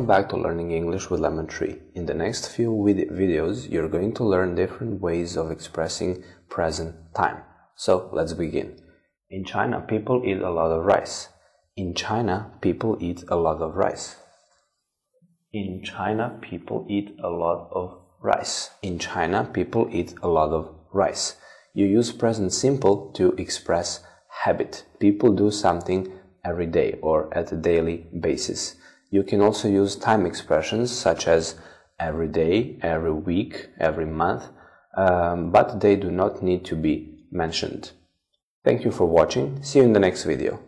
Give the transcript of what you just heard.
back to Learning English with Lemon Tree. In the next few vid videos, you're going to learn different ways of expressing present time. So let's begin. In China, people eat a lot of rice. In China, people eat a lot of rice. In China, people eat a lot of rice. In China, people eat a lot of rice. You use present simple to express habit. People do something every day or at a daily basis. You can also use time expressions such as every day, every week, every month, um, but they do not need to be mentioned. Thank you for watching. See you in the next video.